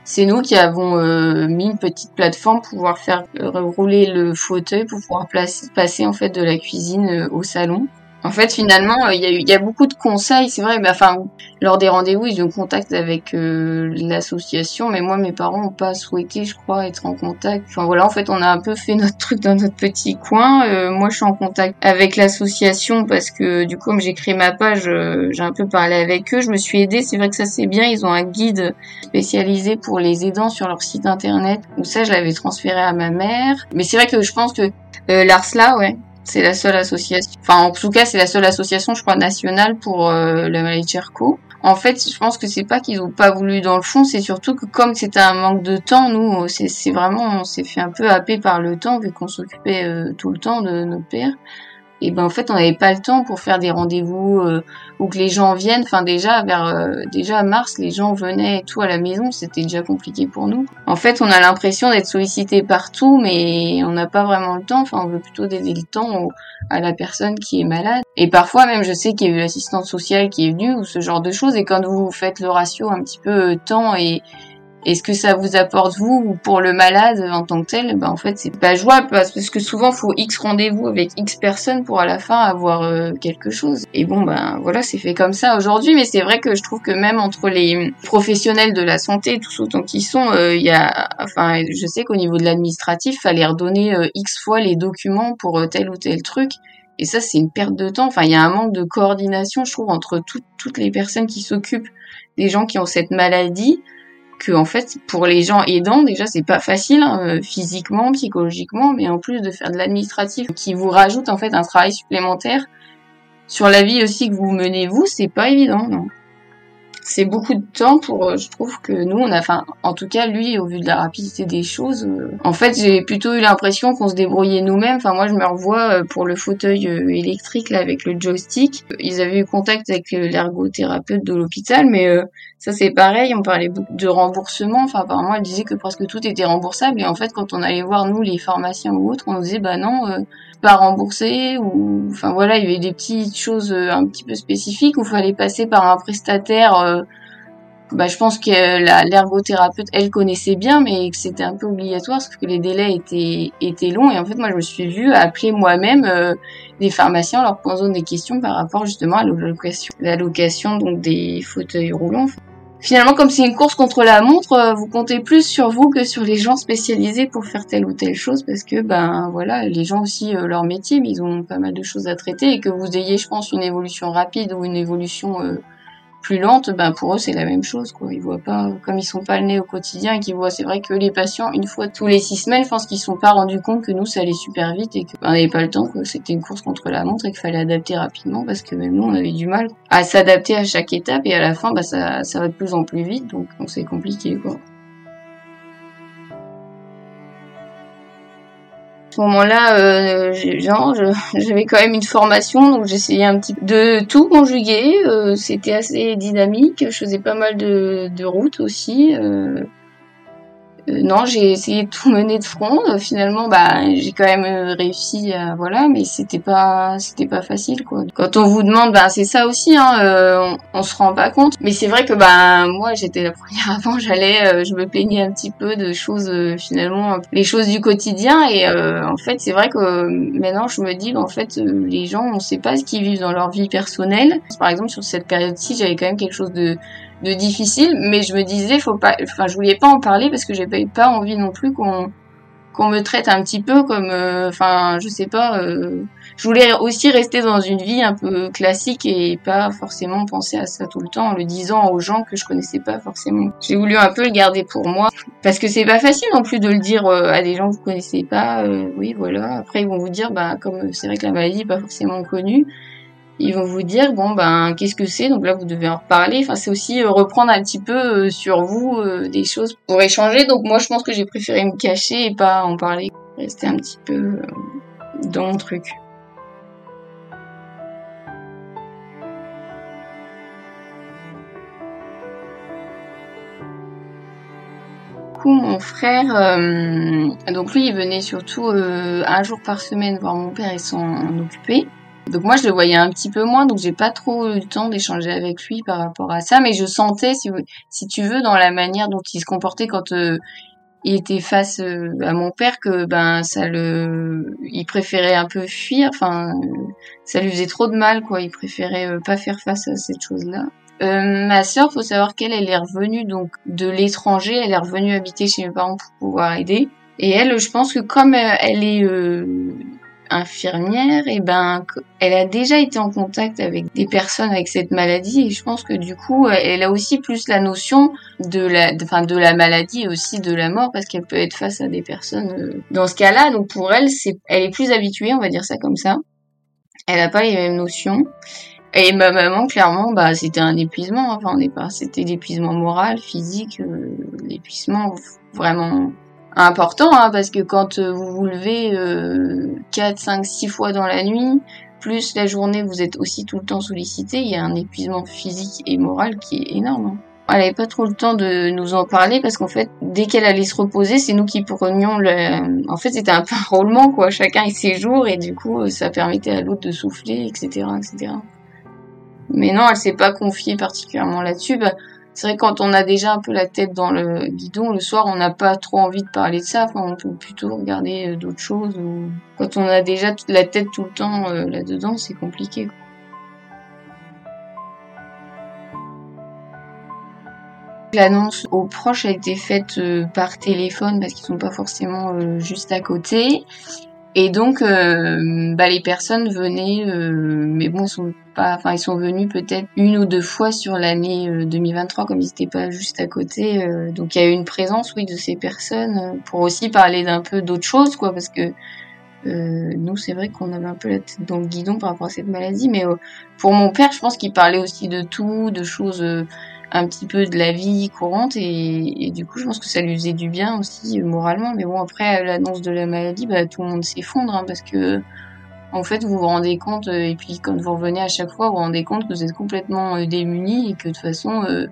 c'est nous qui avons euh, mis une petite plateforme pour pouvoir faire euh, rouler le fauteuil pour pouvoir passer en fait de la cuisine euh, au salon. En fait, finalement, euh, il y, a, y a beaucoup de conseils, c'est vrai. Mais enfin, lors des rendez-vous, ils ont contact avec euh, l'association, mais moi, mes parents n'ont pas souhaité, je crois, être en contact. Enfin voilà, en fait, on a un peu fait notre truc dans notre petit coin. Euh, moi, je suis en contact avec l'association parce que du coup, comme j'ai créé ma page, j'ai un peu parlé avec eux. Je me suis aidée. C'est vrai que ça c'est bien. Ils ont un guide spécialisé pour les aidants sur leur site internet. Donc ça, je l'avais transféré à ma mère. Mais c'est vrai que je pense que l'Arsla, ouais, c'est la seule association, enfin en tout cas c'est la seule association, je crois, nationale pour euh, de Charcot. En fait, je pense que c'est pas qu'ils ont pas voulu dans le fond, c'est surtout que comme c'était un manque de temps, nous, c'est vraiment, on s'est fait un peu happer par le temps vu qu'on s'occupait euh, tout le temps de notre père et ben en fait on n'avait pas le temps pour faire des rendez-vous euh, ou que les gens viennent. Enfin déjà vers euh, déjà mars les gens venaient et tout à la maison. C'était déjà compliqué pour nous. En fait on a l'impression d'être sollicité partout mais on n'a pas vraiment le temps. Enfin on veut plutôt donner le temps à la personne qui est malade. Et parfois même je sais qu'il y a eu l'assistante sociale qui est venue ou ce genre de choses. Et quand vous faites le ratio un petit peu euh, temps et est-ce que ça vous apporte vous ou pour le malade en tant que tel Ben en fait c'est pas jouable parce que souvent faut X rendez-vous avec X personnes pour à la fin avoir euh, quelque chose. Et bon ben voilà c'est fait comme ça aujourd'hui, mais c'est vrai que je trouve que même entre les professionnels de la santé, tous autant qu'ils sont, euh, il y a, enfin je sais qu'au niveau de l'administratif, fallait redonner euh, X fois les documents pour tel ou tel truc. Et ça, c'est une perte de temps. Enfin, il y a un manque de coordination, je trouve, entre toutes les personnes qui s'occupent des gens qui ont cette maladie que en fait pour les gens aidants déjà c'est pas facile hein, euh, physiquement psychologiquement mais en plus de faire de l'administratif qui vous rajoute en fait un travail supplémentaire sur la vie aussi que vous menez vous c'est pas évident non? C'est beaucoup de temps pour, euh, je trouve que nous, on a, enfin, en tout cas, lui, au vu de la rapidité des choses, euh, en fait, j'ai plutôt eu l'impression qu'on se débrouillait nous-mêmes. Enfin, moi, je me revois euh, pour le fauteuil électrique, là, avec le joystick. Ils avaient eu contact avec l'ergothérapeute de l'hôpital, mais ça, c'est pareil. On parlait de remboursement. Enfin, apparemment, elle disait que presque tout était remboursable. Et en fait, quand on allait voir, nous, les pharmaciens ou autres, on nous disait, bah non, pas remboursé ou enfin voilà il y avait des petites choses un petit peu spécifiques où il fallait passer par un prestataire bah, je pense que l'ergothérapeute, elle connaissait bien, mais que c'était un peu obligatoire parce que les délais étaient, étaient longs. Et en fait, moi, je me suis vue appeler moi-même euh, des pharmaciens en leur posant des questions par rapport justement à l'allocation, l'allocation donc des fauteuils roulants. Finalement, comme c'est une course contre la montre, euh, vous comptez plus sur vous que sur les gens spécialisés pour faire telle ou telle chose parce que ben voilà, les gens aussi euh, leur métier, mais ils ont pas mal de choses à traiter et que vous ayez, je pense, une évolution rapide ou une évolution plus lente, ben pour eux c'est la même chose quoi. Ils voient pas, comme ils sont pas le nez au quotidien et qu'ils voient, c'est vrai que les patients une fois tous les six semaines, je pense qu'ils sont pas rendus compte que nous ça allait super vite et qu'on n'avait pas le temps, que c'était une course contre la montre et qu'il fallait adapter rapidement parce que même nous on avait du mal à s'adapter à chaque étape et à la fin bah ça, ça va de plus en plus vite donc c'est compliqué quoi. Ce moment-là, euh, j'avais quand même une formation, donc j'essayais un petit peu de tout conjuguer. Euh, C'était assez dynamique. Je faisais pas mal de, de routes aussi. Euh, non, j'ai essayé de tout mener de front. Euh, finalement, bah, j'ai quand même euh, réussi, à, voilà, mais c'était pas, c'était pas facile, quoi. Quand on vous demande, bah, c'est ça aussi, hein, on, se rend pas compte. Mais c'est vrai que, bah, moi, j'étais la première avant, j'allais, je me plaignais un petit peu de choses, finalement, les choses du quotidien. Et en fait, c'est vrai que maintenant, je me dis, en fait, les gens, on sait pas ce qu'ils vivent dans leur vie personnelle. Par exemple, sur cette période-ci, j'avais quand même quelque chose de de difficile, mais je me disais, faut pas, enfin, je voulais pas en parler parce que j'avais pas envie non plus qu'on qu'on me traite un petit peu comme, euh, enfin, je sais pas, euh, je voulais aussi rester dans une vie un peu classique et pas forcément penser à ça tout le temps en le disant aux gens que je connaissais pas forcément. J'ai voulu un peu le garder pour moi parce que c'est pas facile non plus de le dire euh, à des gens que vous connaissez pas. Euh, oui, voilà. Après, ils vont vous dire, bah, comme c'est vrai que la maladie est pas forcément connue, ils vont vous dire bon ben qu'est-ce que c'est? Donc là vous devez en reparler. Enfin c'est aussi euh, reprendre un petit peu sur vous des choses pour échanger. Donc moi je pense que j'ai préféré me cacher et pas en parler. Rester un petit peu dans mon truc. Mon frère, euh, donc lui, il venait surtout euh, un jour par semaine voir mon père et s'en occuper. Donc moi, je le voyais un petit peu moins, donc j'ai pas trop eu le temps d'échanger avec lui par rapport à ça, mais je sentais, si, si tu veux, dans la manière dont il se comportait quand euh, il était face à mon père, que ben ça le, il préférait un peu fuir, enfin, ça lui faisait trop de mal, quoi. Il préférait pas faire face à cette chose-là. Euh, ma sœur, faut savoir qu'elle, elle est revenue donc de l'étranger, elle est revenue habiter chez mes parents pour pouvoir aider. Et elle, je pense que comme euh, elle est euh, infirmière, et ben, elle a déjà été en contact avec des personnes avec cette maladie, et je pense que du coup, elle a aussi plus la notion de la, enfin, de la maladie et aussi de la mort, parce qu'elle peut être face à des personnes dans ce cas-là. Donc pour elle, c'est, elle est plus habituée, on va dire ça comme ça. Elle n'a pas les mêmes notions. Et ma maman, clairement, bah, c'était un épuisement. Enfin, on pas, c'était l'épuisement moral, physique, euh, l'épuisement vraiment important, hein, parce que quand euh, vous vous levez euh, 4, 5, 6 fois dans la nuit, plus la journée, vous êtes aussi tout le temps sollicité, il y a un épuisement physique et moral qui est énorme. Hein. Elle avait pas trop le temps de nous en parler parce qu'en fait, dès qu'elle allait se reposer, c'est nous qui prenions le. En fait, c'était un peu un quoi. Chacun et ses jours et du coup, ça permettait à l'autre de souffler, etc., etc. Mais non, elle s'est pas confiée particulièrement là-dessus. Bah, c'est vrai quand on a déjà un peu la tête dans le guidon, le soir, on n'a pas trop envie de parler de ça. On peut plutôt regarder euh, d'autres choses. Quand on a déjà la tête tout le temps euh, là-dedans, c'est compliqué. L'annonce aux proches a été faite euh, par téléphone parce qu'ils sont pas forcément juste à côté. Et donc, euh, bah, les personnes venaient, euh, mais bon, ils sont pas, enfin, ils sont venus peut-être une ou deux fois sur l'année 2023, euh, comme ils n'étaient pas juste à côté. donc, il y a eu une présence, oui, de ces personnes pour aussi parler d'un peu d'autres choses, quoi, parce que nous, c'est vrai qu'on avait un peu la tête dans le guidon par rapport à cette maladie, mais pour mon père, je pense qu'il parlait aussi de tout, de choses un petit peu de la vie courante et, du coup je pense que ça lui faisait du bien aussi euh, moralement. Mais bon après l'annonce de la maladie bah, tout le monde s'effondre hein, parce que en fait vous vous rendez compte euh, et puis quand vous revenez à chaque fois vous vous rendez compte que vous êtes complètement euh, démunis et que de toute façon euh,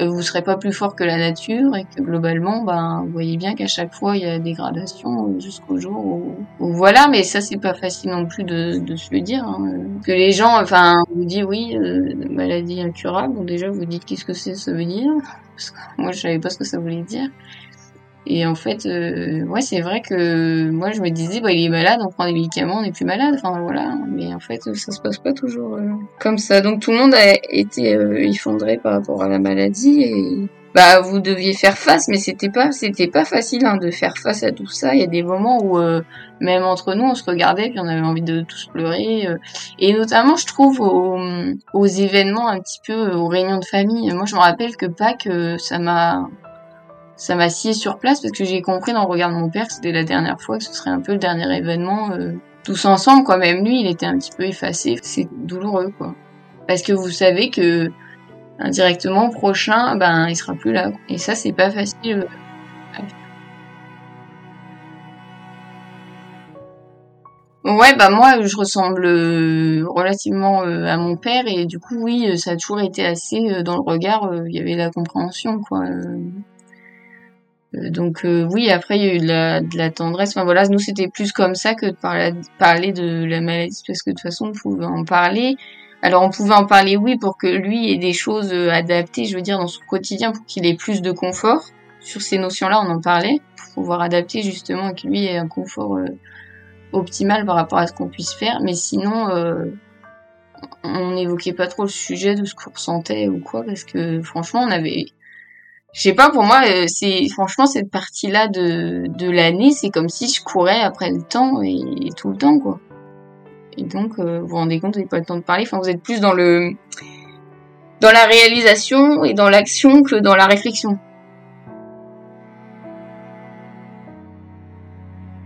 vous serez pas plus fort que la nature et que globalement, ben, vous voyez bien qu'à chaque fois il y a des gradations jusqu'au jour où, voilà. Mais ça c'est pas facile non plus de, de se le dire. Hein. Que les gens, enfin, vous disent oui, euh, maladie incurable. Déjà vous dites qu'est-ce que c'est, ça veut dire? Parce que moi je savais pas ce que ça voulait dire. Et en fait, euh, ouais, c'est vrai que moi je me disais, bah, il est malade, on prend des médicaments, on n'est plus malade. Enfin voilà. Mais en fait, ça se passe pas toujours euh, comme ça. Donc tout le monde a été euh, effondré par rapport à la maladie et bah vous deviez faire face, mais c'était pas c'était pas facile hein, de faire face à tout ça. Il y a des moments où euh, même entre nous, on se regardait puis on avait envie de tous pleurer. et notamment, je trouve aux, aux événements un petit peu aux réunions de famille. Moi, je me rappelle que Pâques, ça m'a ça m'a scié sur place parce que j'ai compris dans le regard de mon père que c'était la dernière fois, que ce serait un peu le dernier événement euh, tous ensemble, quoi. Même lui, il était un petit peu effacé. C'est douloureux, quoi. Parce que vous savez que indirectement prochain, ben il sera plus là. Et ça, c'est pas facile. Ouais, bah moi, je ressemble euh, relativement euh, à mon père et du coup, oui, ça a toujours été assez dans le regard. Il y avait la compréhension, quoi. Euh, donc euh, oui, après il y a eu de la, de la tendresse. Enfin voilà, nous c'était plus comme ça que de parler, parler de la maladie parce que de toute façon on pouvait en parler. Alors on pouvait en parler oui pour que lui ait des choses euh, adaptées, je veux dire dans son quotidien pour qu'il ait plus de confort. Sur ces notions-là, on en parlait pour pouvoir adapter justement et que lui ait un confort optimal par rapport à ce qu'on puisse faire. Mais sinon, on n'évoquait pas trop le sujet de ce qu'on ressentait ou quoi parce que franchement on avait je sais pas, pour moi, euh, c'est franchement cette partie-là de, de l'année, c'est comme si je courais après le temps et, tout le temps, quoi. Et donc, vous vous rendez compte, vous n'avez pas le temps de parler. Enfin, vous êtes plus dans le dans la réalisation et dans l'action que dans la réflexion.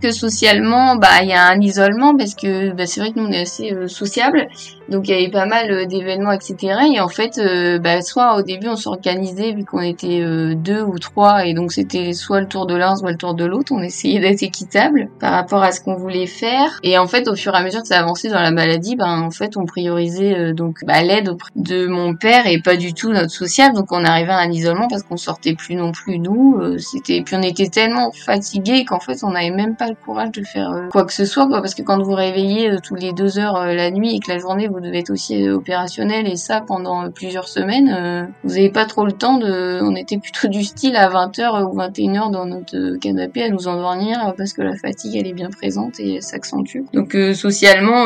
que socialement, bah, il y a un isolement parce que bah, c'est vrai que nous on est assez euh, sociable, donc il y avait pas mal euh, d'événements, etc. Et en fait, euh, bah, soit au début on s'organisait vu qu'on était deux ou trois, et donc c'était soit le tour de l'un, soit le tour de l'autre. On essayait d'être équitable par rapport à ce qu'on voulait faire. Et en fait, au fur et à mesure que ça avançait dans la maladie, ben en fait on priorisait donc bah, l'aide de mon père et pas du tout notre sociable. Donc on arrivait à un isolement parce qu'on sortait plus non plus nous. c'était puis on était tellement fatigués qu'en fait on n'avait même pas courage de faire euh, quoi que ce soit, quoi, parce que quand vous réveillez euh, tous les deux heures euh, la nuit et que la journée vous devez être aussi opérationnel et ça pendant plusieurs semaines, vous n'avez pas trop le temps de. On était plutôt du style à 20h ou 21h dans notre canapé à nous endormir parce que la fatigue elle est bien présente et s'accentue. Donc socialement,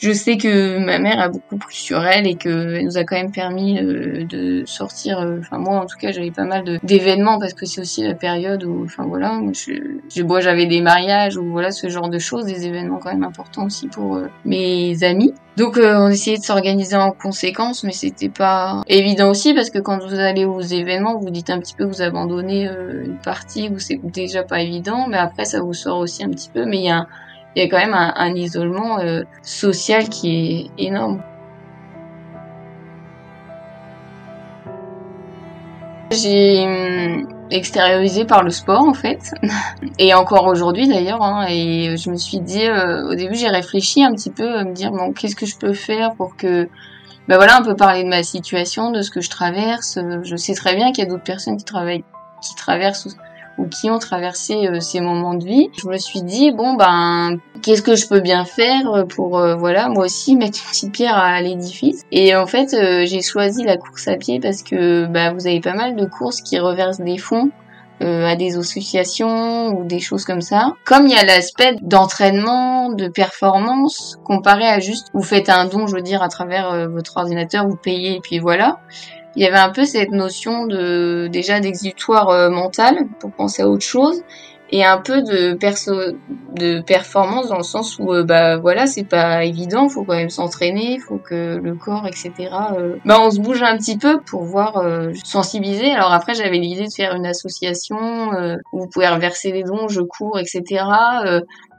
je sais que ma mère a beaucoup pris sur elle et qu'elle nous a quand même permis de sortir. Enfin moi en tout cas j'avais pas mal d'événements parce que c'est aussi la période où, enfin voilà, je, je j'avais des mariages ou voilà ce genre de choses, des événements quand même importants aussi pour euh, mes amis. Donc euh, on essayait de s'organiser en conséquence, mais c'était pas évident aussi parce que quand vous allez aux événements, vous dites un petit peu que vous abandonnez euh, une partie où c'est déjà pas évident, mais après ça vous sort aussi un petit peu. Mais il y a, y a quand même un, un isolement social qui est énorme. J'ai hum, extériorisé par le sport en fait. Et encore aujourd'hui d'ailleurs hein, et je me suis dit euh, au début j'ai réfléchi un petit peu à me dire bon qu'est-ce que je peux faire pour que ben voilà un peu parler de ma situation de ce que je traverse. Je sais très bien qu'il y a d'autres personnes qui travaillent qui traversent ou qui ont traversé euh, ces moments de vie. Je me suis dit bon ben qu'est-ce que je peux bien faire pour euh, voilà moi aussi mettre une petite pierre à l'édifice. Et en fait euh, j'ai choisi la course à pied parce que bah, vous avez pas mal de courses qui reversent des fonds à des associations ou des choses comme ça. Comme il y a l'aspect d'entraînement, de performance, comparé à juste vous faites un don, je veux dire, à travers votre ordinateur, vous payez et puis voilà il y avait un peu cette notion de déjà d'exutoire euh, mental pour penser à autre chose et un peu de perso de performance dans le sens où euh, bah voilà c'est pas évident faut quand même s'entraîner faut que le corps etc euh, bah on se bouge un petit peu pour voir sensibiliser alors après j'avais l'idée de faire une association où vous pouvez reverser des dons je cours etc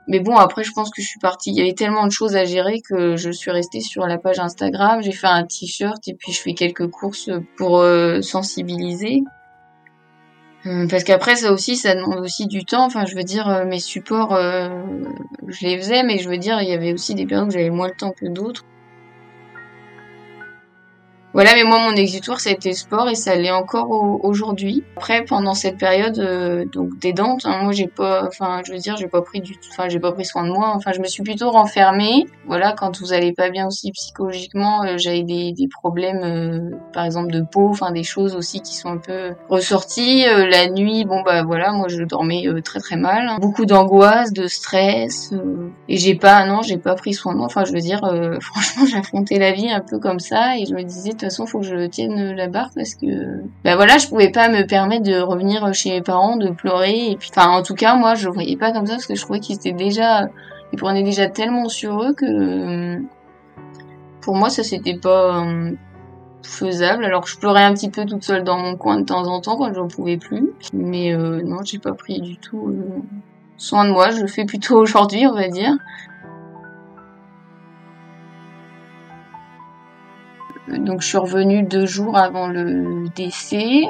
mais bon, après, je pense que je suis partie. Il y avait tellement de choses à gérer que je suis restée sur la page Instagram. J'ai fait un t-shirt et puis je fais quelques courses pour euh, sensibiliser. Euh, parce qu'après, ça aussi, ça demande aussi du temps. Enfin, je veux dire, euh, mes supports, je les faisais, mais je veux dire, il y avait aussi des périodes où j'avais moins le temps que d'autres. Voilà, mais moi, mon exutoire, ça a été sport et ça l'est encore aujourd'hui. Après, pendant cette période, euh, donc des dents, hein, moi, j'ai pas, enfin, je veux dire, j'ai pas pris du, enfin, j'ai pas pris soin de moi. Enfin, je me suis plutôt renfermée. Voilà, quand vous allez pas bien aussi psychologiquement, euh, j'avais des, des problèmes, euh, par exemple de peau, enfin, des choses aussi qui sont un peu ressorties. la nuit, bon, bah voilà, moi, je dormais très très mal. Beaucoup d'angoisse, de stress, et j'ai pas, non, j'ai pas pris soin de moi. Enfin, je veux dire, franchement, j'affrontais la vie un peu comme ça et je me disais façon, faut que je tienne la barre parce que, bah voilà, je pouvais pas me permettre de revenir chez mes parents, de pleurer. Et puis, enfin, en tout cas, moi, je voyais pas comme ça parce que je trouvais qu'ils étaient déjà, ils prenaient déjà tellement sur eux que, pour moi, ça c'était pas euh, faisable. Alors, je pleurais un petit peu toute seule dans mon coin de temps en temps quand j'en pouvais plus. Mais euh, non, j'ai pas pris du tout euh, soin de moi. Je le fais plutôt aujourd'hui, on va dire. Donc je suis revenue deux jours avant le décès.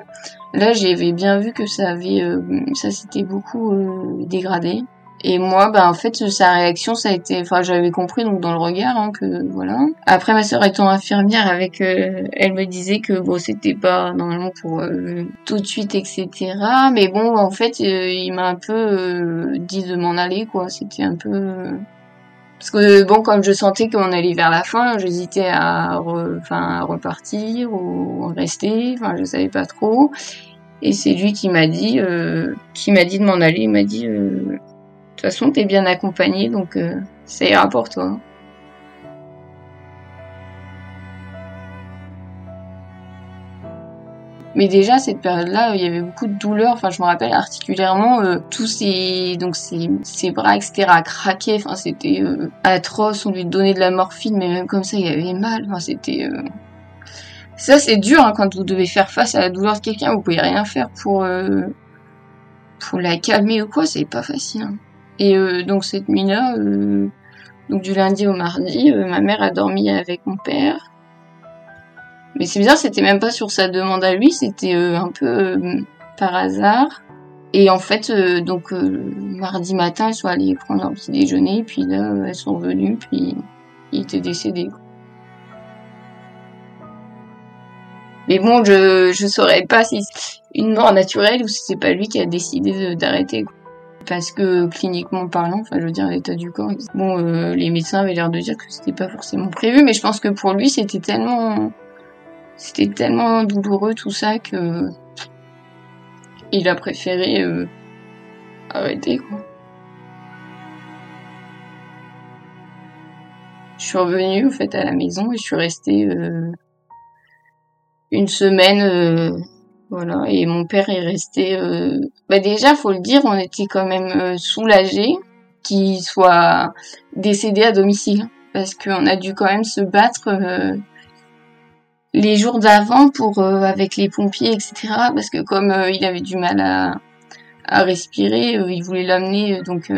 Là, j'avais bien vu que ça avait, euh, ça s'était beaucoup euh, dégradé. Et moi, bah en fait, sa réaction, ça a été, enfin, j'avais compris donc dans le regard hein, que voilà. Après, ma sœur étant infirmière, avec, euh, elle me disait que bon, c'était pas normalement pour tout de suite, etc. Mais bon, en fait, il m'a un peu dit de m'en aller, quoi. C'était un peu parce que bon, comme je sentais qu'on allait vers la fin, j'hésitais à, repartir ou rester. Enfin, je savais pas trop. Et c'est lui qui m'a dit, euh, qui m'a dit de m'en aller. Il m'a dit, euh, de toute façon, t'es bien accompagné, donc euh, ça ira pour toi. Mais déjà cette période-là, il y avait beaucoup de douleurs. Enfin, je me rappelle particulièrement euh, tous ces donc ces, ces bras etc craquaient. Enfin, c'était euh, atroce. On lui donnait de la morphine, mais même comme ça, il y avait mal. Enfin, c'était euh, ça, c'est dur hein, quand vous devez faire face à la douleur de quelqu'un. Vous pouvez rien faire pour pour la calmer ou quoi. C'est pas facile. Hein. Et donc cette nuit-là, donc du lundi au mardi, ma mère a dormi avec mon père. Mais c'est bizarre, c'était même pas sur sa demande à lui, c'était euh, un peu euh, par hasard. Et en fait, euh, donc mardi matin, elles sont allées prendre un petit déjeuner, puis là, elles sont venues, puis il était décédé. Mais bon, je je saurais pas si c'est une mort naturelle ou si c'est pas lui qui a décidé d'arrêter. Parce que cliniquement parlant, enfin je veux dire l'état du corps, bon les médecins avaient l'air de dire que c'était pas forcément prévu, mais je pense que pour lui c'était tellement c'était tellement douloureux tout ça que il a préféré euh, arrêter quoi. Je suis revenue au fait à la maison et je suis restée euh, une semaine euh, voilà et mon père est resté bah déjà faut le dire on était quand même soulagés qu'il soit décédé à domicile parce qu'on a dû quand même se battre les jours d'avant pour euh, avec les pompiers etc parce que comme euh, il avait du mal à, à respirer euh, il voulait l'amener donc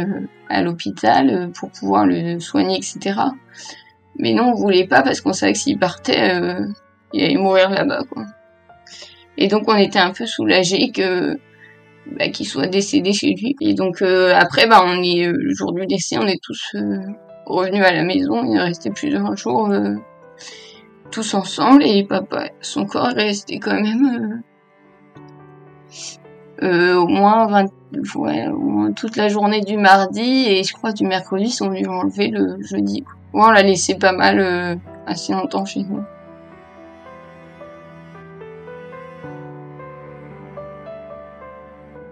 à l'hôpital pour pouvoir le soigner etc mais non on voulait pas parce qu'on savait que s'il partait il allait mourir là-bas quoi. Et donc on était un peu soulagés que bah, qu'il soit décédé chez lui. Et donc après bah on est le jour du décès on est tous revenus à la maison. Il est resté plusieurs jours tous ensemble et papa, son corps est resté quand même euh, euh, au moins 20, ouais, au moins toute la journée du mardi et je crois du mercredi ils sont venus l'enlever le jeudi. On l'a laissé pas mal euh, assez longtemps chez nous.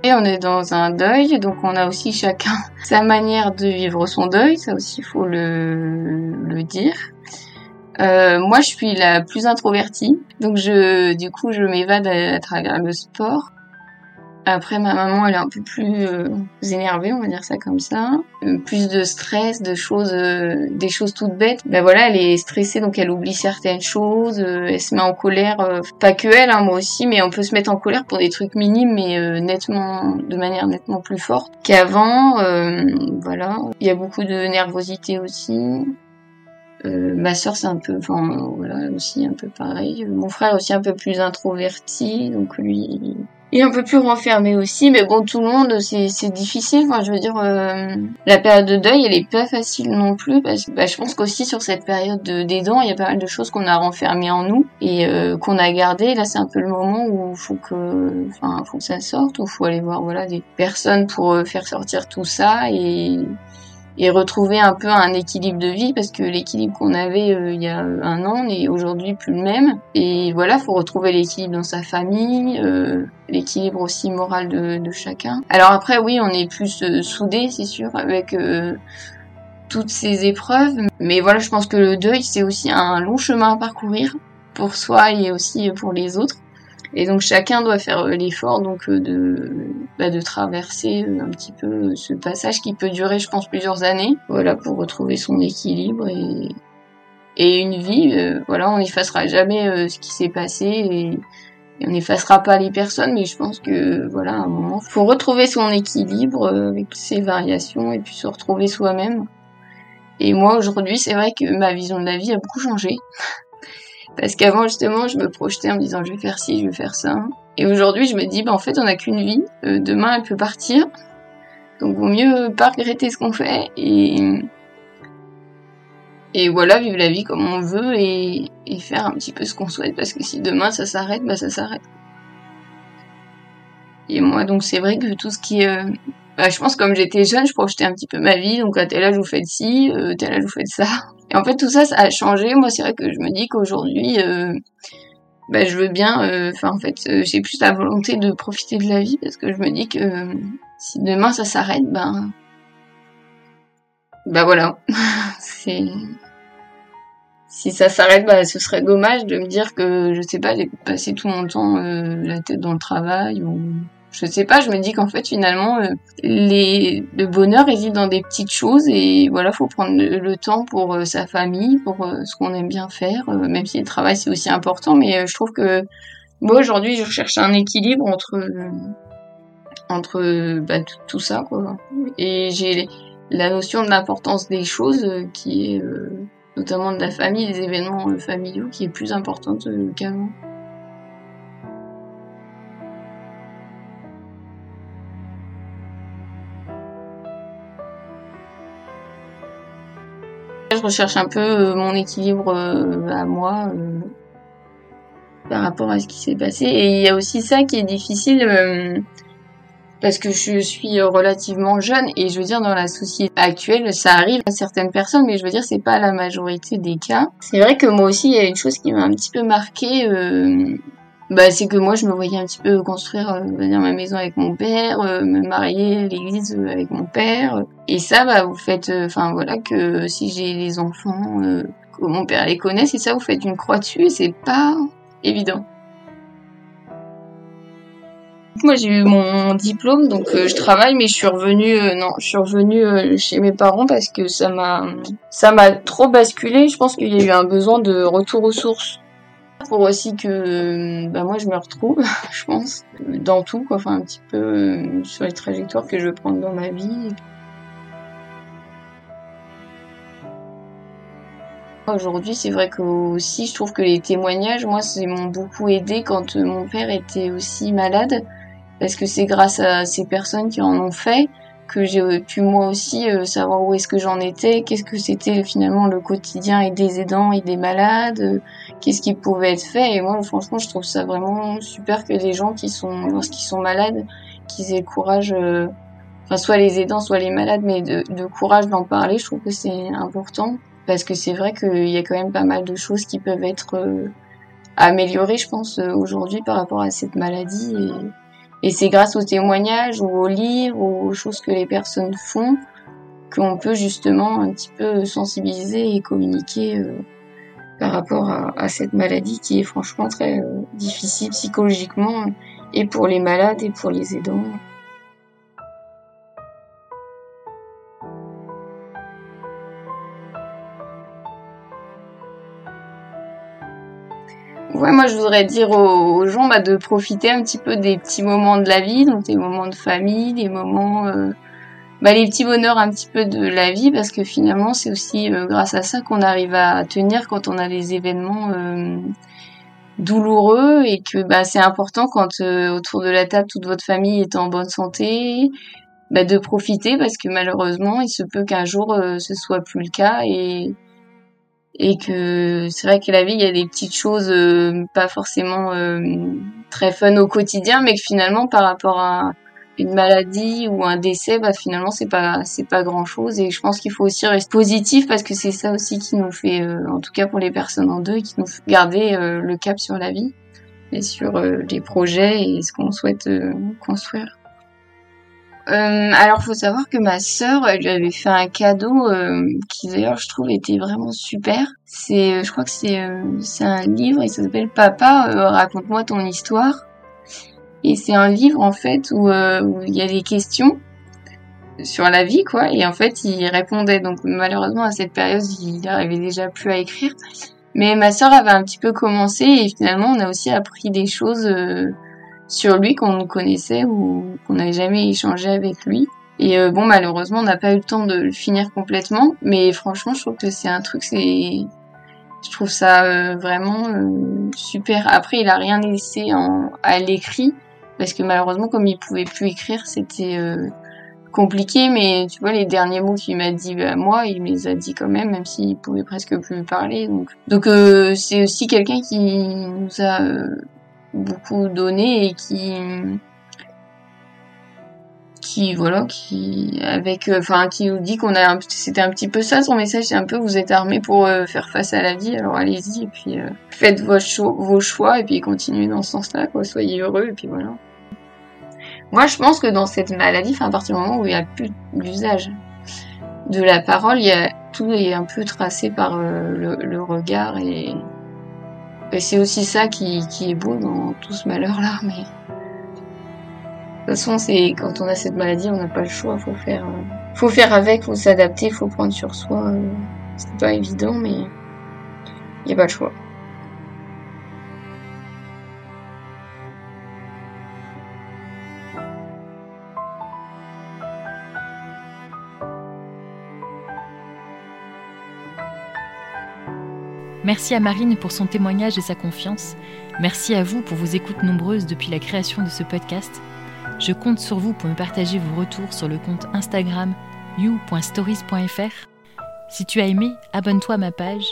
Et on est dans un deuil, donc on a aussi chacun sa manière de vivre son deuil, ça aussi faut le, le dire. Euh, moi, je suis la plus introvertie, donc je, du coup, je m'évade à, travers le sport. Après, ma maman, elle est un peu plus euh, énervée, on va dire ça comme ça. Euh, plus de stress, de choses, euh, des choses toutes bêtes. Ben voilà, elle est stressée, donc elle oublie certaines choses. elle se met en colère, pas que elle, hein, moi aussi, mais on peut se mettre en colère pour des trucs minimes, mais nettement, de manière nettement plus forte qu'avant. voilà, il y a beaucoup de nervosité aussi. Euh, ma sœur c'est un peu, enfin voilà aussi un peu pareil. Mon frère aussi un peu plus introverti, donc lui il est un peu plus renfermé aussi. Mais bon tout le monde c'est difficile. Enfin je veux dire euh, la période de deuil elle est pas facile non plus parce que bah, je pense qu'aussi sur cette période de, des dents il y a pas mal de choses qu'on a renfermées en nous et euh, qu'on a gardées. Là c'est un peu le moment où faut que, enfin faut que ça sorte, où faut aller voir voilà des personnes pour faire sortir tout ça et et retrouver un peu un équilibre de vie parce que l'équilibre qu'on avait euh, il y a un an n'est aujourd'hui plus le même. Et voilà faut retrouver l'équilibre dans sa famille euh, l'équilibre aussi moral de, de, chacun. Alors après oui on est plus euh, soudés c'est sûr avec euh, toutes ces épreuves. Mais voilà je pense que le deuil c'est aussi un long chemin à parcourir pour soi et aussi pour les autres et donc chacun doit faire euh, l'effort donc euh, de, bah, de traverser euh, un petit peu ce passage qui peut durer, je pense, plusieurs années. Voilà, pour retrouver son équilibre et, et une vie. voilà, on n'effacera jamais ce qui s'est passé et, on n'effacera pas les personnes, mais je pense que voilà, à un moment, faut retrouver son équilibre avec ses variations et puis se retrouver soi-même. Et moi aujourd'hui, c'est vrai que ma vision de la vie a beaucoup changé. Parce qu'avant, justement, je me projetais en me disant, je vais faire ci, je vais faire ça. Et aujourd'hui, je me dis, bah, en fait, on n'a qu'une vie. Euh, demain, elle peut partir. Donc, vaut mieux pas regretter ce qu'on fait et, voilà, vivre la vie comme on veut et, faire un petit peu ce qu'on souhaite. Parce que si demain, ça s'arrête, bah, ça s'arrête. Et moi, donc, c'est vrai que tout ce qui euh, bah, je pense comme j'étais jeune, je projetais un petit peu ma vie. Donc, à tel âge, vous faites ci, euh, tel âge, vous faites ça. Et en fait, tout ça, ça a changé. Moi, c'est vrai que je me dis qu'aujourd'hui, euh, bah, je veux bien. Euh, enfin, en fait, euh, j'ai plus la volonté de profiter de la vie parce que je me dis que si demain ça s'arrête, ben, ben voilà, si ça s'arrête, bah, ce serait dommage de me dire que, je sais pas, j'ai passé tout mon temps la tête dans le travail ou je sais pas. Je me dis qu'en fait, finalement, euh, les, le bonheur réside dans des petites choses et voilà, faut prendre le, temps pour euh, sa famille, pour ce qu'on aime bien faire, même si le travail c'est aussi important. Mais je trouve que moi aujourd'hui, je cherche un équilibre entre entre bah, tout, ça, quoi. Et j'ai la notion de l'importance des choses qui est notamment de la famille, des événements euh, familiaux, qui est plus importante euh, qu'avant. Recherche un peu euh, mon équilibre à moi par rapport à ce qui s'est passé. Et il y a aussi ça qui est difficile parce que je suis relativement jeune et je veux dire dans la société actuelle ça arrive à certaines personnes mais je veux dire c'est pas la majorité des cas. C'est vrai que moi aussi il y a une chose qui m'a un petit peu marqué euh, bah, c'est que moi je me voyais un petit peu construire euh, ma maison avec mon père, euh, me marier à l'église avec mon père. Et ça bah vous faites enfin voilà que si j'ai les enfants que mon père les connaisse et ça vous faites une croix dessus et c'est pas évident. Moi j'ai eu mon diplôme donc euh, je travaille mais je suis revenue euh, non je suis revenue euh, chez mes parents parce que ça m'a ça m'a trop basculé je pense qu'il y a eu un besoin de retour aux sources pour aussi que bah moi je me retrouve je pense dans tout quoi. Enfin un petit peu sur les trajectoires que je veux prendre dans ma vie. Aujourd'hui, c'est vrai que aussi, je trouve que les témoignages, moi, c'est m'ont beaucoup aidé quand mon père était aussi malade. Parce que c'est grâce à ces personnes qui en ont fait que j'ai pu moi aussi euh, savoir où est-ce que j'en étais, qu'est-ce que c'était finalement le quotidien et des aidants et des malades, euh, qu'est-ce qui pouvait être fait. Et moi, franchement, je trouve ça vraiment super que les gens qui sont, lorsqu'ils sont malades, qu'ils aient le courage, euh, enfin soit les aidants, soit les malades, mais de, courage d'en parler. Je trouve que c'est important parce que c'est vrai qu'il y a quand même pas mal de choses qui peuvent être améliorées, je pense, aujourd'hui par rapport à cette maladie. Et c'est grâce aux témoignages ou aux livres ou aux choses que les personnes font qu'on peut justement un petit peu sensibiliser et communiquer euh, par rapport à, cette maladie qui est franchement très euh, difficile psychologiquement et pour les malades et pour les aidants. Ouais, moi je voudrais dire aux, gens bah, de profiter un petit peu des petits moments de la vie, donc des moments de famille, des moments, euh, bah, les petits bonheurs un petit peu de la vie, parce que finalement c'est aussi euh, grâce à ça qu'on arrive à tenir quand on a des événements euh, douloureux et que bah, c'est important quand autour de la table toute votre famille est en bonne santé, bah, de profiter parce que malheureusement il se peut qu'un jour ce soit plus le cas et et que c'est vrai que la vie il y a des petites choses euh, pas forcément euh, très fun au quotidien mais que finalement par rapport à une maladie ou un décès bah finalement c'est pas c'est pas grand chose et je pense qu'il faut aussi rester positif parce que c'est ça aussi qui nous fait euh, en tout cas pour les personnes en deuil qui nous fait garder le cap sur la vie et sur les projets et ce qu'on souhaite construire euh, alors, faut savoir que ma sœur, elle lui avait fait un cadeau euh, qui d'ailleurs je trouve était vraiment super. C'est, euh, je crois que c'est, euh, c'est un livre. Il s'appelle Papa, raconte-moi ton histoire. Et c'est un livre en fait où, où il y a des questions sur la vie, quoi. Et en fait, il répondait. Donc malheureusement à cette période, il n'arrivait déjà plus à écrire. Mais ma sœur avait un petit peu commencé et finalement, on a aussi appris des choses sur lui qu'on connaissait ou qu'on n'avait jamais échangé avec lui. Et euh, bon, malheureusement, on n'a pas eu le temps de le finir complètement, mais franchement, je trouve que c'est un truc, c'est, je trouve ça euh, vraiment euh, super. Après, il a rien laissé en... à l'écrit parce que malheureusement, comme il pouvait plus écrire, c'était compliqué. Mais tu vois, les derniers mots qu'il m'a dit à bah, moi, il me les a dit quand même, même s'il pouvait presque plus parler. Donc, donc c'est aussi quelqu'un qui nous a beaucoup donné et qui qui voilà qui avec euh, enfin qui nous dit qu'on a c'était un petit peu ça son message c'est un peu vous êtes armés pour euh, faire face à la vie alors allez-y et puis euh, faites vos, vos choix et puis continuez dans ce sens-là quoi soyez heureux et puis voilà. Moi je pense que dans cette maladie enfin à partir du moment où il n'y a plus l'usage de la parole il y a tout est un peu tracé par le, regard et, c'est aussi ça qui, est beau dans tout ce malheur-là. Mais de toute façon, c'est quand on a cette maladie, on n'a pas le choix. Faut faire, faut faire avec, faut s'adapter, faut prendre sur soi. C'est pas évident, mais il n'y a pas le choix. Merci à Marine pour son témoignage et sa confiance. Merci à vous pour vos écoutes nombreuses depuis la création de ce podcast. Je compte sur vous pour me partager vos retours sur le compte Instagram you.stories.fr. Si tu as aimé, abonne-toi à ma page,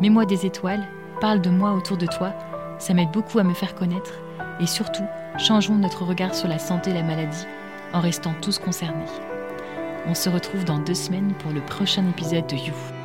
mets-moi des étoiles, parle de moi autour de toi, ça m'aide beaucoup à me faire connaître et surtout, changeons notre regard sur la santé et la maladie en restant tous concernés. On se retrouve dans deux semaines pour le prochain épisode de You.